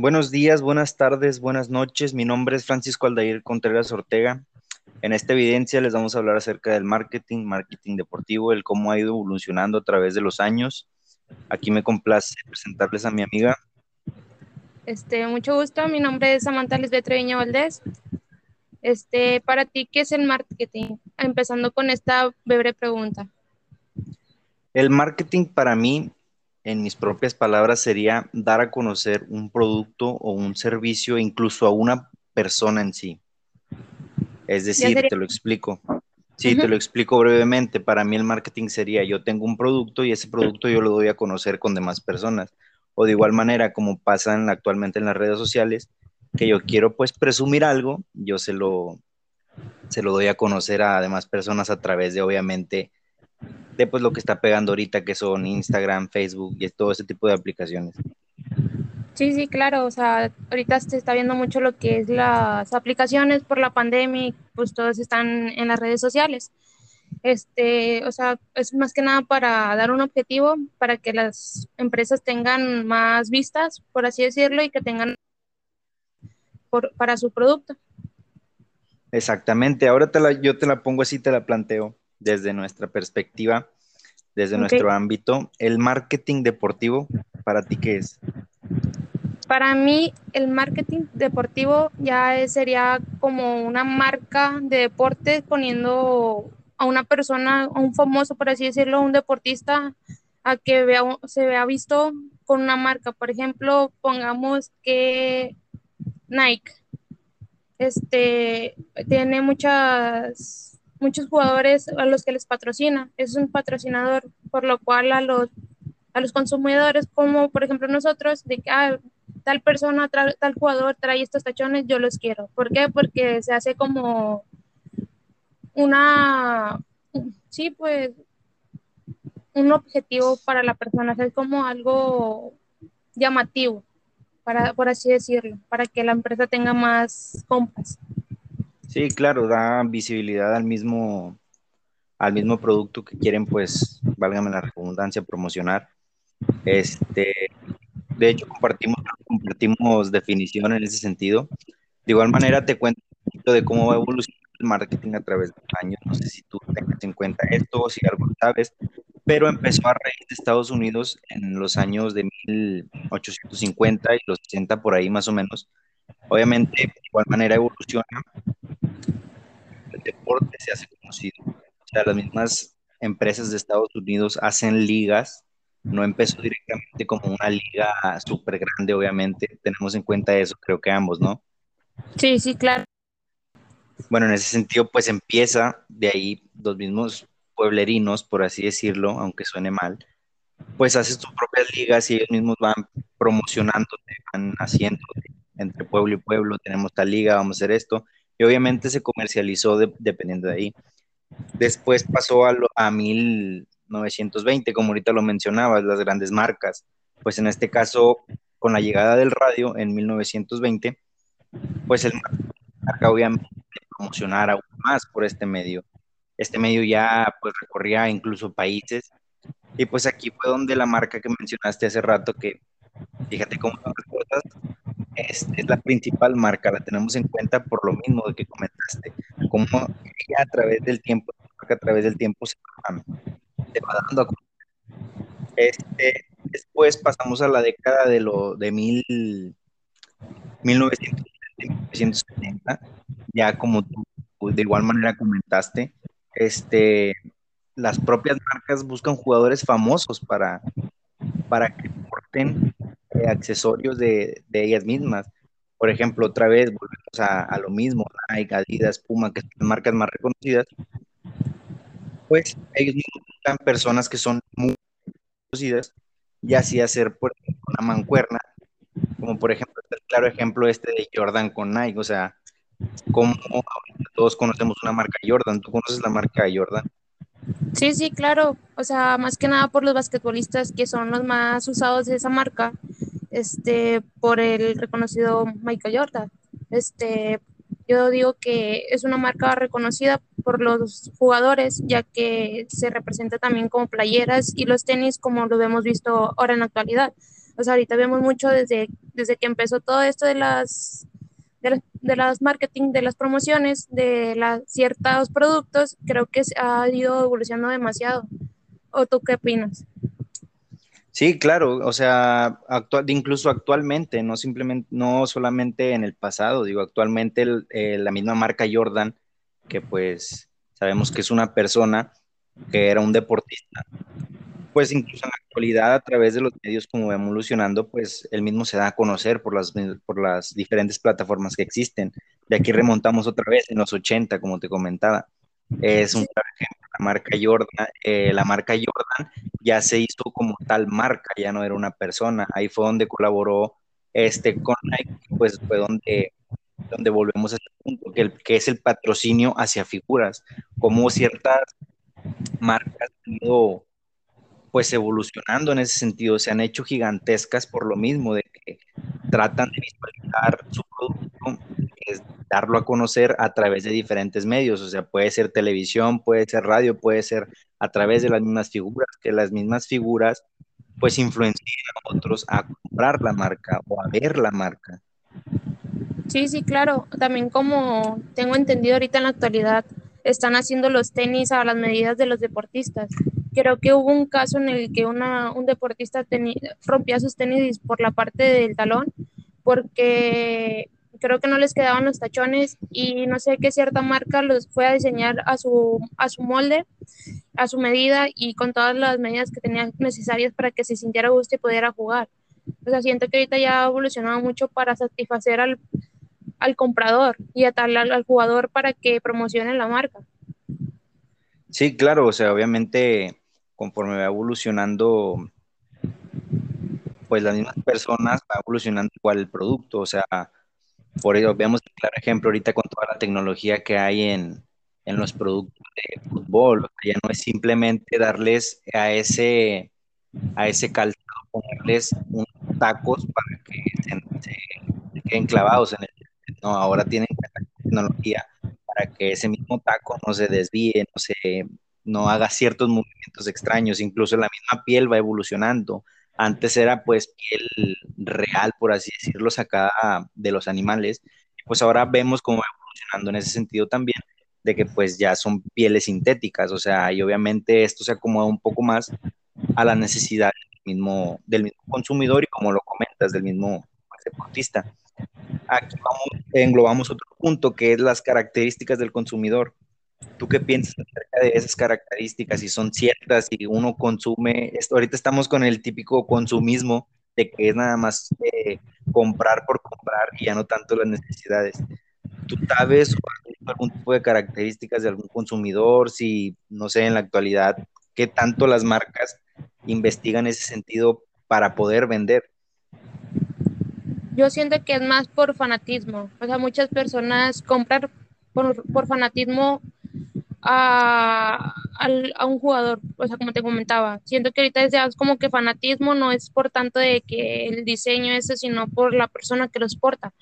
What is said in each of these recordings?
Buenos días, buenas tardes, buenas noches. Mi nombre es Francisco Aldair Contreras Ortega. En esta evidencia les vamos a hablar acerca del marketing, marketing deportivo, el cómo ha ido evolucionando a través de los años. Aquí me complace presentarles a mi amiga. Este, mucho gusto, mi nombre es Samantha Lisbeth Treviño Valdés. Este, para ti, ¿qué es el marketing? Empezando con esta breve pregunta. El marketing para mí en mis propias palabras, sería dar a conocer un producto o un servicio incluso a una persona en sí. Es decir, te lo explico. Sí, te lo explico brevemente. Para mí el marketing sería, yo tengo un producto y ese producto yo lo doy a conocer con demás personas. O de igual manera, como pasan actualmente en las redes sociales, que yo quiero pues presumir algo, yo se lo, se lo doy a conocer a demás personas a través de obviamente de pues lo que está pegando ahorita, que son Instagram, Facebook y todo ese tipo de aplicaciones. Sí, sí, claro, o sea, ahorita se está viendo mucho lo que es las aplicaciones por la pandemia, pues todos están en las redes sociales. Este, o sea, es más que nada para dar un objetivo para que las empresas tengan más vistas, por así decirlo, y que tengan por, para su producto. Exactamente, ahora te la, yo te la pongo así, te la planteo desde nuestra perspectiva, desde nuestro ámbito, el marketing deportivo, ¿para ti qué es? Para mí, el marketing deportivo ya sería como una marca de deportes poniendo a una persona, a un famoso, por así decirlo, un deportista, a que vea, se vea visto con una marca. Por ejemplo, pongamos que Nike este, tiene muchas muchos jugadores a los que les patrocina, es un patrocinador, por lo cual a los, a los consumidores, como por ejemplo nosotros, de que ah, tal persona, tal, jugador trae estos tachones, yo los quiero. ¿Por qué? Porque se hace como una, sí, pues, un objetivo para la persona, es como algo llamativo, para, por así decirlo, para que la empresa tenga más compras. Sí, claro, da visibilidad al mismo, al mismo producto que quieren, pues, válgame la redundancia, promocionar. Este, de hecho, compartimos, compartimos definición en ese sentido. De igual manera, te cuento un poquito de cómo va evolucionando el marketing a través de los años. No sé si tú tengas en cuenta esto o si algo sabes, pero empezó a raíz de Estados Unidos en los años de 1850 y los 60 por ahí más o menos. Obviamente, de igual manera evoluciona el deporte se hace conocido. O sea, las mismas empresas de Estados Unidos hacen ligas. No empezó directamente como una liga súper grande, obviamente. Tenemos en cuenta eso, creo que ambos, ¿no? Sí, sí, claro. Bueno, en ese sentido, pues empieza de ahí los mismos pueblerinos, por así decirlo, aunque suene mal, pues haces tus propias ligas y ellos mismos van promocionando, van haciendo entre pueblo y pueblo, tenemos tal liga, vamos a hacer esto, y obviamente se comercializó dependiendo de ahí. Después pasó a, a 1920, como ahorita lo mencionabas, las grandes marcas. Pues en este caso, con la llegada del radio en 1920, pues el marca obviamente promocionar aún más por este medio. Este medio ya pues recorría incluso países y pues aquí fue donde la marca que mencionaste hace rato, que fíjate cómo las cosas, es, la principal marca, la tenemos en cuenta por lo mismo de que comentaste, como a través del tiempo, a través del tiempo se va, dando a este, después pasamos a la década de lo de mil, 1970, ya como tú de igual manera comentaste, este, las propias marcas buscan jugadores famosos para, para que porten accesorios de, de, ellas mismas. Por ejemplo, otra vez volvemos a, lo mismo, Nike, Adidas, Puma, que son marcas más reconocidas, pues ellos buscan personas que son muy conocidas y así hacer por ejemplo, una mancuerna, como por ejemplo el claro ejemplo este de Jordan con Nike, o sea, como todos conocemos una marca Jordan, ¿tú conoces la marca Jordan? Sí, sí, claro. O sea, más que nada por los basquetbolistas que son los más usados de esa marca, este, por el reconocido Michael Jordan. Este, yo digo que es una marca reconocida por los jugadores, ya que se representa también como playeras y los tenis como lo hemos visto ahora en la actualidad. pues ahorita vemos mucho desde, desde que empezó todo esto de las de las, marketing, de las promociones, de las, ciertos productos, creo que ha ido evolucionando demasiado. ¿O tú qué opinas? Sí, claro, o sea, actual, incluso actualmente, no simplemente, no solamente en el pasado, digo, actualmente eh, la misma marca Jordan, que pues sabemos que es una persona que era un deportista, pues incluso en la actualidad a través de los medios como evolucionando, pues él mismo se da a conocer por las, por las diferentes plataformas que existen. De aquí remontamos otra vez en los 80, como te comentaba. Es un ejemplo, la marca Jordan, eh, la marca Jordan ya se hizo como tal marca, ya no era una persona. Ahí fue donde colaboró este con Nike, pues fue donde, donde volvemos a este punto, que, el, que es el patrocinio hacia figuras, como ciertas marcas han ido pues evolucionando en ese sentido, se han hecho gigantescas por lo mismo, de que tratan de visualizar su darlo a conocer a través de diferentes medios, o sea, puede ser televisión, puede ser radio, puede ser a través de las mismas figuras, que las mismas figuras pues influencian a otros a comprar la marca o a ver la marca. Sí, sí, claro. También como tengo entendido ahorita en la actualidad, están haciendo los tenis a las medidas de los deportistas creo que hubo un caso en el que un deportista rompía sus tenis por la parte del talón porque creo que no les quedaban los tachones y no sé qué cierta marca los fue a diseñar a su, a su molde, a su medida y con todas las medidas que tenían necesarias para que se sintiera gusto y pudiera jugar. O sea, siento que ahorita ya ha evolucionado mucho para satisfacer al, al comprador y a tal, al, al jugador para que promocione la marca. Sí, claro, o sea, obviamente conforme va evolucionando, pues las mismas personas va evolucionando igual el producto, o sea, por ello vemos un claro ejemplo ahorita con toda la tecnología que hay en, en los productos de fútbol, ya no es simplemente darles a ese, a ese calzado, ponerles unos tacos para que se, queden clavados en el, no, ahora tienen tecnología para que ese mismo taco no se desvíe, no se no haga ciertos movimientos extraños, incluso la misma piel va evolucionando. Antes era pues piel real, por así decirlo, sacada de los animales, pues ahora vemos cómo va evolucionando en ese sentido también, de que pues ya son pieles sintéticas, o sea, y obviamente esto se acomoda un poco más a la necesidad del mismo, consumidor y como lo comentas, del mismo deportista. Aquí vamos, englobamos otro punto que es las características del consumidor. ¿Tú qué piensas acerca de esas características? Si son ciertas, si uno consume, esto, ahorita estamos con el típico consumismo de que es nada más eh, comprar por comprar y ya no tanto las necesidades. ¿Tú sabes algún tipo de características de algún consumidor? Si, no sé, en la actualidad, ¿qué tanto las marcas investigan ese sentido para poder vender? Yo siento que es más por fanatismo. O sea, muchas personas compran por, por fanatismo a, a, un jugador, o sea, como te comentaba, siento que ahorita es como que fanatismo no es por tanto de que el diseño ese, sino por la persona que los porta.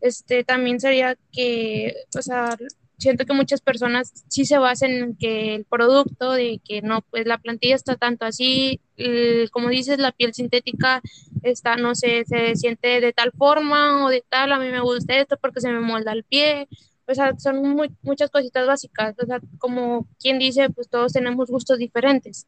Este, también sería que, o sea, siento que muchas personas sí se basan en que el producto, de que no, pues la plantilla está tanto así, como dices, la piel sintética está, no sé, se siente de tal forma o de tal, a mí me gusta esto porque se me molda el pie, o sea, son muchas cositas básicas, o sea, como quien dice, pues todos tenemos gustos diferentes.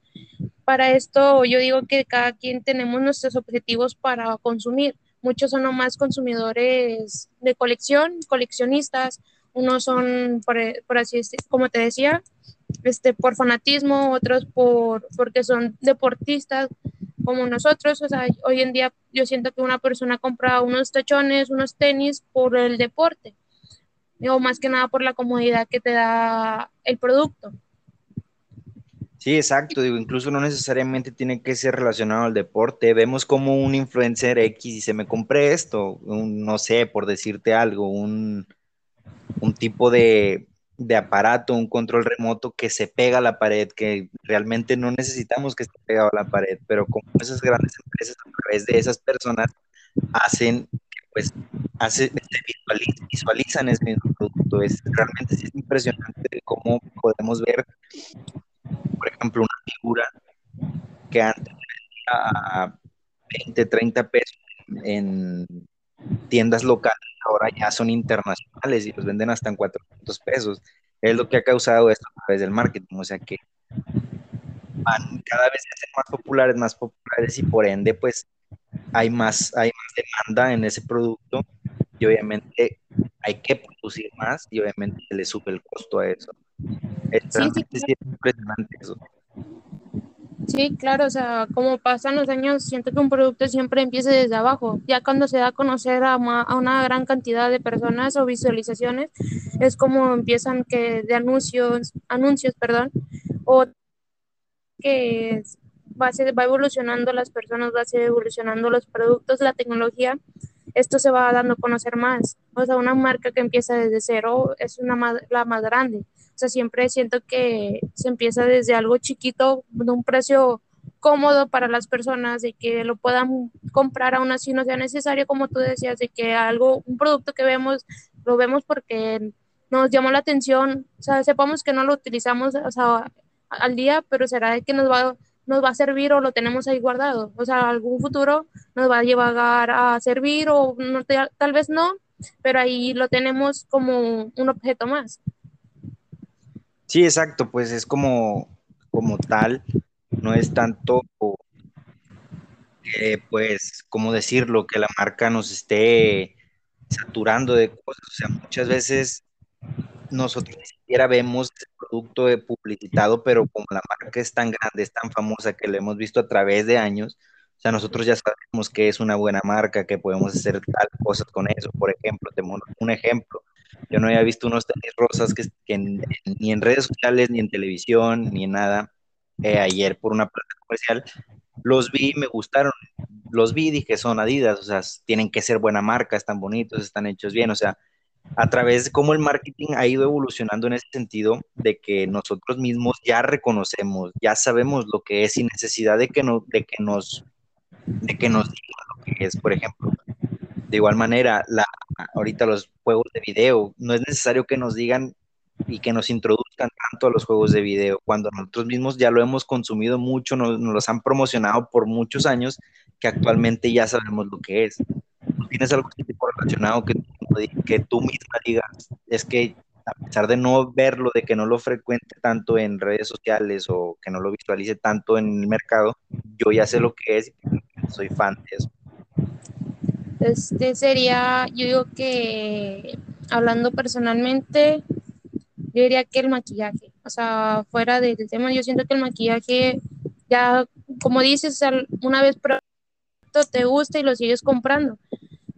Para esto yo digo que cada quien tenemos nuestros objetivos para consumir. Muchos son nomás consumidores de colección, coleccionistas, unos son, por, por así decir, como te decía, este, por fanatismo, otros por, porque son deportistas como nosotros. O sea, hoy en día yo siento que una persona compra unos tachones, unos tenis por el deporte o más que nada por la comodidad que te da el producto. Sí, exacto, digo, incluso no necesariamente tiene que ser relacionado al deporte. Vemos como un influencer X y se me compré esto, no sé, por decirte algo, un, un tipo de, de, aparato, un control remoto que se pega a la pared, que realmente no necesitamos que esté pegado a la pared, pero como esas grandes empresas a través de esas personas hacen pues hace, visualizan ese mismo producto. Es, realmente es impresionante cómo podemos ver, por ejemplo, una figura que antes a 20, 30 pesos en tiendas locales, ahora ya son internacionales y los venden hasta en 400 pesos. Es lo que ha causado esto a través del marketing, o sea que van cada vez se hacen más populares, más populares y por ende pues hay más, hay más demanda en ese producto y obviamente hay que producir más y obviamente se le sube el costo a eso. Es sí, impresionante eso. Sí, claro, o sea, como pasan los años, siento que un producto siempre empieza desde abajo. Ya cuando se da a conocer a, a, una gran cantidad de personas o visualizaciones, es como empiezan que de anuncios, anuncios, perdón, o que va, va evolucionando las personas, va evolucionando los productos, la tecnología, esto se va dando a conocer más. O sea, una marca que empieza desde cero es una la más grande. O sea, siempre siento que se empieza desde algo chiquito, de un precio cómodo para las personas, de que lo puedan comprar aún así no sea necesario, como tú decías, de que algo, un producto que vemos, lo vemos porque nos llamó la atención, o sea, sepamos que no lo utilizamos o sea, al día, pero será que nos va, nos va a servir o lo tenemos ahí guardado. O sea, algún futuro nos va a llevar a servir o no, tal vez no, pero ahí lo tenemos como un objeto más. Sí, exacto, pues es como, como tal, no es tanto, pues, como decirlo, que la marca nos esté saturando de cosas. O sea, muchas veces nosotros siquiera vemos el producto publicitado, pero como la marca es tan grande, es tan famosa que lo hemos visto a través de años, o sea, nosotros ya sabemos que es una buena marca, que podemos hacer tal cosas con eso. Por ejemplo, tengo un ejemplo. Yo no había visto unos tenis rosas que, ni en redes sociales, ni en televisión, ni en nada. Eh, ayer por una plata comercial los vi me gustaron. Los vi y dije, son Adidas, o sea, tienen que ser buena marca, están bonitos, están hechos bien, o sea, a través de cómo el marketing ha ido evolucionando en ese sentido de que nosotros mismos ya reconocemos, ya sabemos lo que es sin necesidad de que, no, de que nos de que nos digan lo que es, por ejemplo. De igual manera, la, ahorita los juegos de video, no es necesario que nos digan y que nos introduzcan tanto a los juegos de video, cuando nosotros mismos ya lo hemos consumido mucho, nos, nos los han promocionado por muchos años, que actualmente ya sabemos lo que es. ¿Tienes algo tipo relacionado que, que tú misma digas? Es que a pesar de no verlo, de que no lo frecuente tanto en redes sociales o que no lo visualice tanto en el mercado, yo ya sé lo que es y soy fan de eso. Este sería, yo digo que hablando personalmente, yo diría que el maquillaje, o sea, fuera del tema, yo siento que el maquillaje ya, como dices, una vez te gusta y lo sigues comprando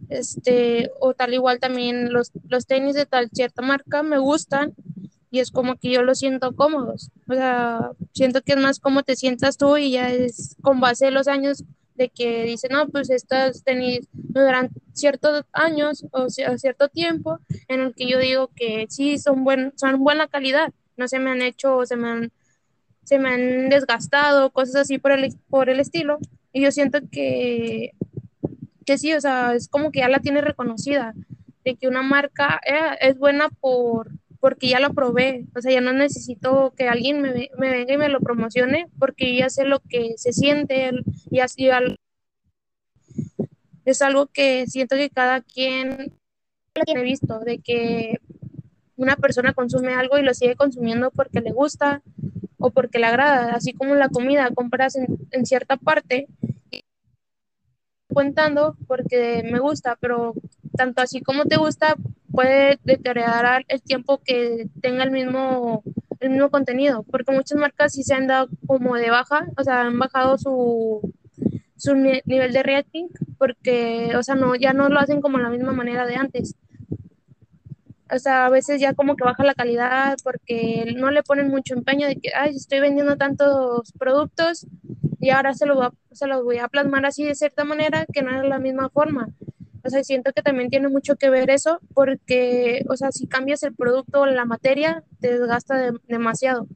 este, o tal igual también los, los tenis de tal cierta marca me gustan y es como que yo los siento cómodos, o sea, siento que es más como te sientas tú y ya es con base de los años de que dicen, no, pues estos tenis duran ciertos años o cierto tiempo en el que yo digo que sí son, buen, son buena calidad, no se me han hecho o se me han, se me han desgastado, cosas así por el, por el estilo. Y yo siento que que sí, o sea, es como que ya la tiene reconocida, de que una marca eh, es buena por porque ya la probé, o sea, ya no necesito que alguien me, me venga y me lo promocione, porque ya sé lo que se siente y así es algo que siento que cada quien lo tiene visto, de que una persona consume algo y lo sigue consumiendo porque le gusta o porque le agrada, así como la comida, compras en, en cierta parte contando porque me gusta, pero tanto así como te gusta puede deteriorar el tiempo que tenga el mismo el mismo contenido, porque muchas marcas sí se han dado como de baja, o sea, han bajado su, su nivel de rating porque, o sea, no, ya no lo hacen como la misma manera de antes. O sea, a veces ya como que baja la calidad porque no le ponen mucho empeño de que, ay, estoy vendiendo tantos productos, y ahora se lo, voy a, se lo voy a plasmar así de cierta manera que no es la misma forma. O sea, siento que también tiene mucho que ver eso porque, o sea, si cambias el producto o la materia, te desgasta demasiado.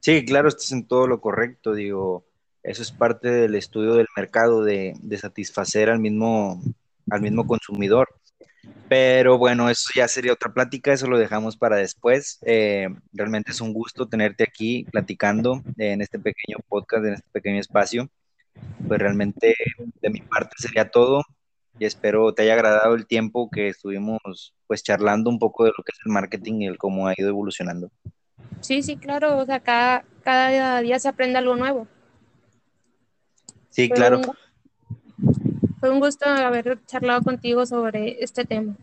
Sí, claro, estás en todo lo correcto, digo, eso es parte del estudio del mercado, de, de satisfacer al mismo, al mismo consumidor. Pero bueno, eso ya sería otra plática, eso lo dejamos para después. Eh, realmente es un gusto tenerte aquí platicando en este pequeño podcast, en este pequeño espacio. pues realmente de mi parte sería todo y espero te haya agradado el tiempo que estuvimos pues charlando un poco de lo que es el marketing y el cómo ha ido evolucionando. Sí, sí, claro, o sea, cada, cada día se aprende algo nuevo. Sí, claro. Fue un gusto haber charlado contigo sobre este tema.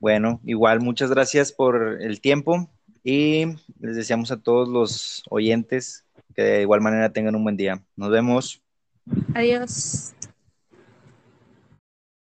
Bueno, igual muchas gracias por el tiempo y les deseamos a todos los oyentes que de igual manera tengan un buen día. Nos vemos. Adiós.